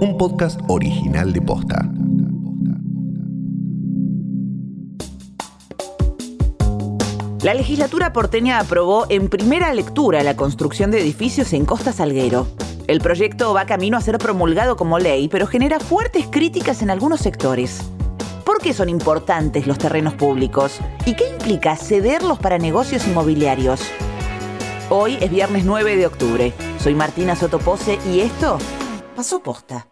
un podcast original de Posta. La legislatura porteña aprobó en primera lectura la construcción de edificios en Costa Salguero. El proyecto va camino a ser promulgado como ley, pero genera fuertes críticas en algunos sectores. ¿Por qué son importantes los terrenos públicos? ¿Y qué implica cederlos para negocios inmobiliarios? Hoy es viernes 9 de octubre. Soy Martina Sotopose y esto pasó posta.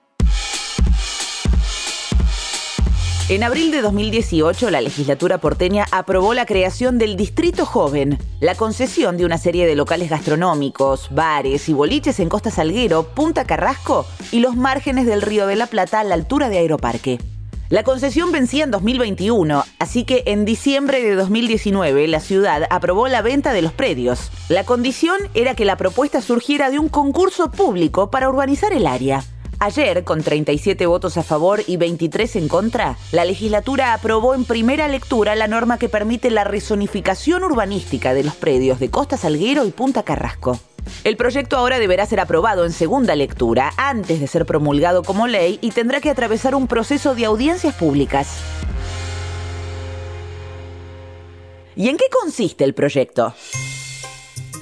En abril de 2018, la legislatura porteña aprobó la creación del Distrito Joven, la concesión de una serie de locales gastronómicos, bares y boliches en Costa Salguero, Punta Carrasco y los márgenes del Río de la Plata a la altura de Aeroparque. La concesión vencía en 2021, así que en diciembre de 2019 la ciudad aprobó la venta de los predios. La condición era que la propuesta surgiera de un concurso público para urbanizar el área. Ayer, con 37 votos a favor y 23 en contra, la legislatura aprobó en primera lectura la norma que permite la rezonificación urbanística de los predios de Costa Salguero y Punta Carrasco. El proyecto ahora deberá ser aprobado en segunda lectura antes de ser promulgado como ley y tendrá que atravesar un proceso de audiencias públicas. ¿Y en qué consiste el proyecto?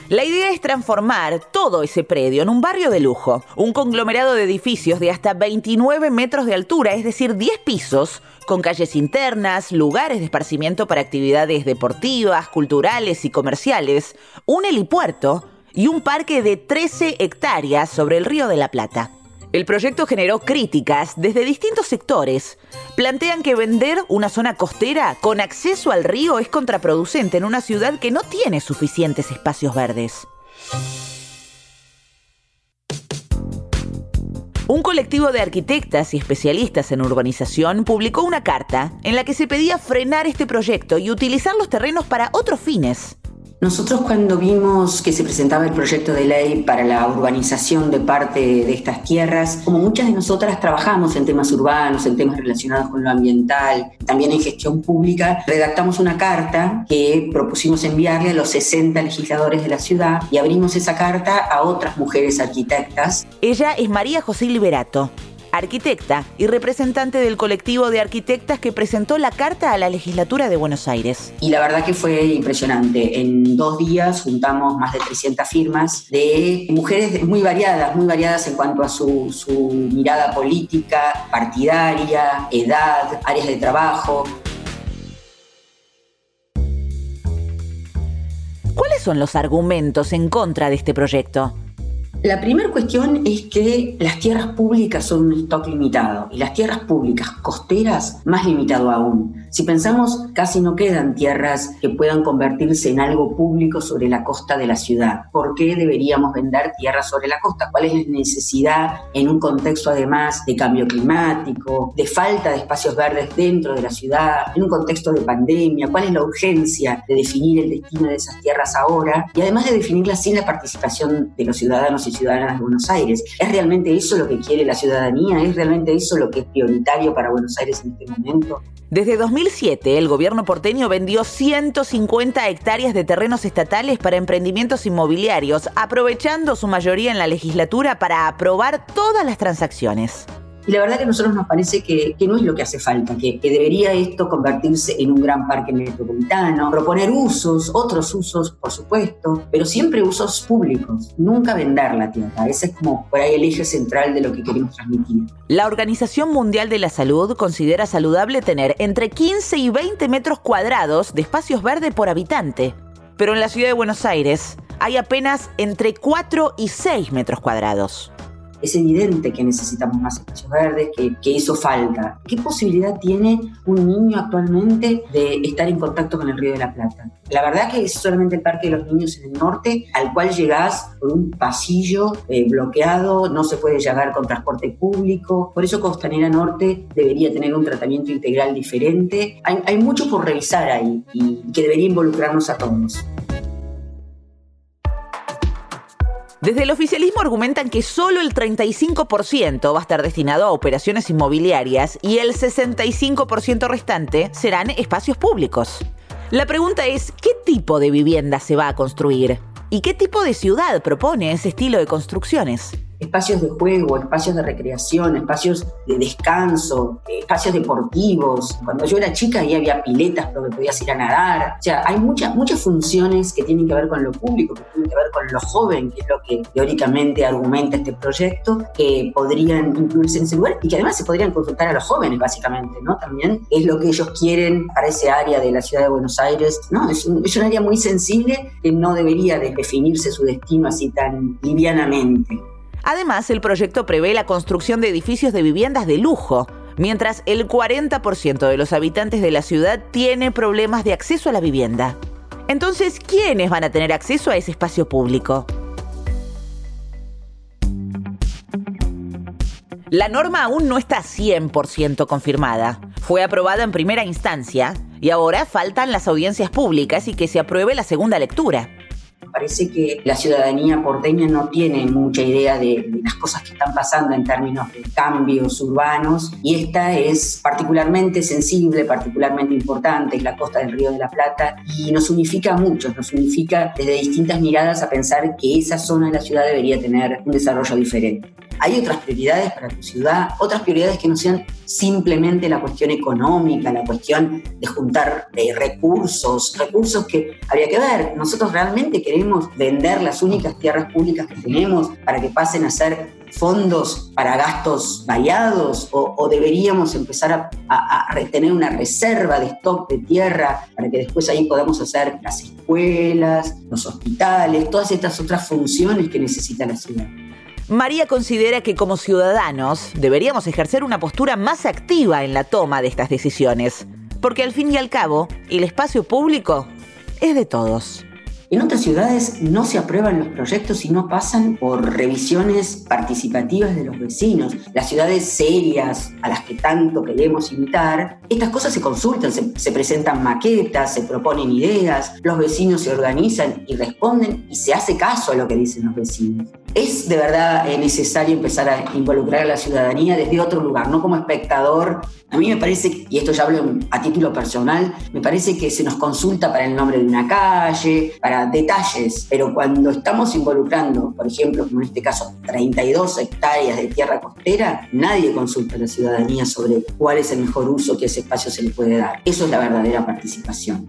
La idea es transformar todo ese predio en un barrio de lujo, un conglomerado de edificios de hasta 29 metros de altura, es decir, 10 pisos, con calles internas, lugares de esparcimiento para actividades deportivas, culturales y comerciales, un helipuerto, y un parque de 13 hectáreas sobre el río de la Plata. El proyecto generó críticas desde distintos sectores. Plantean que vender una zona costera con acceso al río es contraproducente en una ciudad que no tiene suficientes espacios verdes. Un colectivo de arquitectas y especialistas en urbanización publicó una carta en la que se pedía frenar este proyecto y utilizar los terrenos para otros fines. Nosotros cuando vimos que se presentaba el proyecto de ley para la urbanización de parte de estas tierras, como muchas de nosotras trabajamos en temas urbanos, en temas relacionados con lo ambiental, también en gestión pública, redactamos una carta que propusimos enviarle a los 60 legisladores de la ciudad y abrimos esa carta a otras mujeres arquitectas. Ella es María José Liberato arquitecta y representante del colectivo de arquitectas que presentó la carta a la legislatura de Buenos Aires. Y la verdad que fue impresionante. En dos días juntamos más de 300 firmas de mujeres muy variadas, muy variadas en cuanto a su, su mirada política, partidaria, edad, áreas de trabajo. ¿Cuáles son los argumentos en contra de este proyecto? La primera cuestión es que las tierras públicas son un stock limitado y las tierras públicas costeras más limitado aún. Si pensamos, casi no quedan tierras que puedan convertirse en algo público sobre la costa de la ciudad. ¿Por qué deberíamos vender tierras sobre la costa? ¿Cuál es la necesidad en un contexto además de cambio climático, de falta de espacios verdes dentro de la ciudad, en un contexto de pandemia? ¿Cuál es la urgencia de definir el destino de esas tierras ahora? Y además de definirlas sin la participación de los ciudadanos y ciudadanas de Buenos Aires. ¿Es realmente eso lo que quiere la ciudadanía? ¿Es realmente eso lo que es prioritario para Buenos Aires en este momento? Desde 2007, el gobierno porteño vendió 150 hectáreas de terrenos estatales para emprendimientos inmobiliarios, aprovechando su mayoría en la legislatura para aprobar todas las transacciones. Y la verdad que a nosotros nos parece que, no es lo que hace falta, que, debería esto convertirse en un gran parque metropolitano, proponer usos, otros usos, por supuesto, pero siempre usos públicos, nunca vender la tierra. Ese es como por ahí el eje central de lo que queremos transmitir. La Organización Mundial de la Salud considera saludable tener entre 15 y 20 metros cuadrados de espacios verdes por habitante. Pero en la ciudad de Buenos Aires hay apenas entre 4 y 6 metros cuadrados es evidente que necesitamos más espacios verdes, que, que, hizo falta. ¿Qué posibilidad tiene un niño actualmente de estar en contacto con el Río de la Plata? La verdad que es solamente el Parque de los Niños en el norte, al cual llegás por un pasillo eh, bloqueado, no se puede llegar con transporte público. Por eso Costanera Norte debería tener un tratamiento integral diferente. Hay, hay mucho por revisar ahí y que debería involucrarnos a todos. Desde el oficialismo argumentan que solo el 35% va a estar destinado a operaciones inmobiliarias y el 65% restante serán espacios públicos. La pregunta es, ¿qué tipo de vivienda se va a construir? ¿Y qué tipo de ciudad propone ese estilo de construcciones? Espacios de juego, espacios de recreación, espacios de descanso, espacios deportivos. Cuando yo era chica ahí había piletas donde podías ir a nadar. O sea, hay muchas, muchas funciones que tienen que ver con lo público, que tienen que ver con lo joven, que es lo que teóricamente argumenta este proyecto, que podrían incluirse en ese lugar y que además se podrían consultar a los jóvenes, básicamente, ¿no? También es lo que ellos quieren para ese área de la ciudad de Buenos Aires, ¿no? Es un, es un área muy sensible que no debería de definirse su destino así tan livianamente. Además, el proyecto prevé la construcción de edificios de viviendas de lujo, mientras el 40% de los habitantes de la ciudad tiene problemas de acceso a la vivienda. Entonces, ¿quiénes van a tener acceso a ese espacio público? La norma aún no está 100% confirmada. Fue aprobada en primera instancia y ahora faltan las audiencias públicas y que se apruebe la segunda lectura parece que la ciudadanía porteña no tiene mucha idea de, las cosas que están pasando en términos de cambios urbanos y esta es particularmente sensible, particularmente importante, es la costa del Río de la Plata y nos unifica a muchos, nos unifica desde distintas miradas a pensar que esa zona de la ciudad debería tener un desarrollo diferente. Hay otras prioridades para tu ciudad, otras prioridades que no sean simplemente la cuestión económica, la cuestión de juntar recursos, recursos que habría que ver. Nosotros realmente queremos vender las únicas tierras públicas que tenemos para que pasen a ser fondos para gastos variados o, deberíamos empezar a, a, retener una reserva de stock de tierra para que después ahí podamos hacer las escuelas, los hospitales, todas estas otras funciones que necesita la ciudad. María considera que como ciudadanos deberíamos ejercer una postura más activa en la toma de estas decisiones, porque al fin y al cabo el espacio público es de todos. En otras ciudades no se aprueban los proyectos y no pasan por revisiones participativas de los vecinos. Las ciudades serias a las que tanto queremos imitar, estas cosas se consultan, se, se, presentan maquetas, se proponen ideas, los vecinos se organizan y responden y se hace caso a lo que dicen los vecinos es de verdad necesario empezar a involucrar a la ciudadanía desde otro lugar, no como espectador. A mí me parece, y esto ya hablo a título personal, me parece que se nos consulta para el nombre de una calle, para detalles, pero cuando estamos involucrando, por ejemplo, como en este caso, 32 hectáreas de tierra costera, nadie consulta a la ciudadanía sobre cuál es el mejor uso que ese espacio se le puede dar. Eso es la verdadera participación.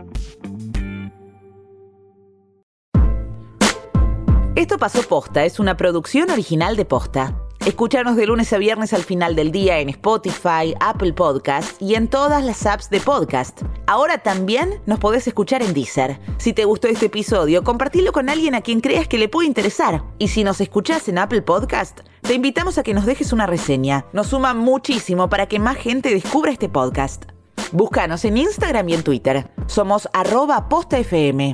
Esto pasó posta, es una producción original de posta. Escúchanos de lunes a viernes al final del día en Spotify, Apple Podcast y en todas las apps de podcast. Ahora también nos podés escuchar en Deezer. Si te gustó este episodio, compartilo con alguien a quien creas que le puede interesar. Y si nos escuchás en Apple Podcast, te invitamos a que nos dejes una reseña. Nos suma muchísimo para que más gente descubra este podcast. Búscanos en Instagram y en Twitter. Somos arroba postafm.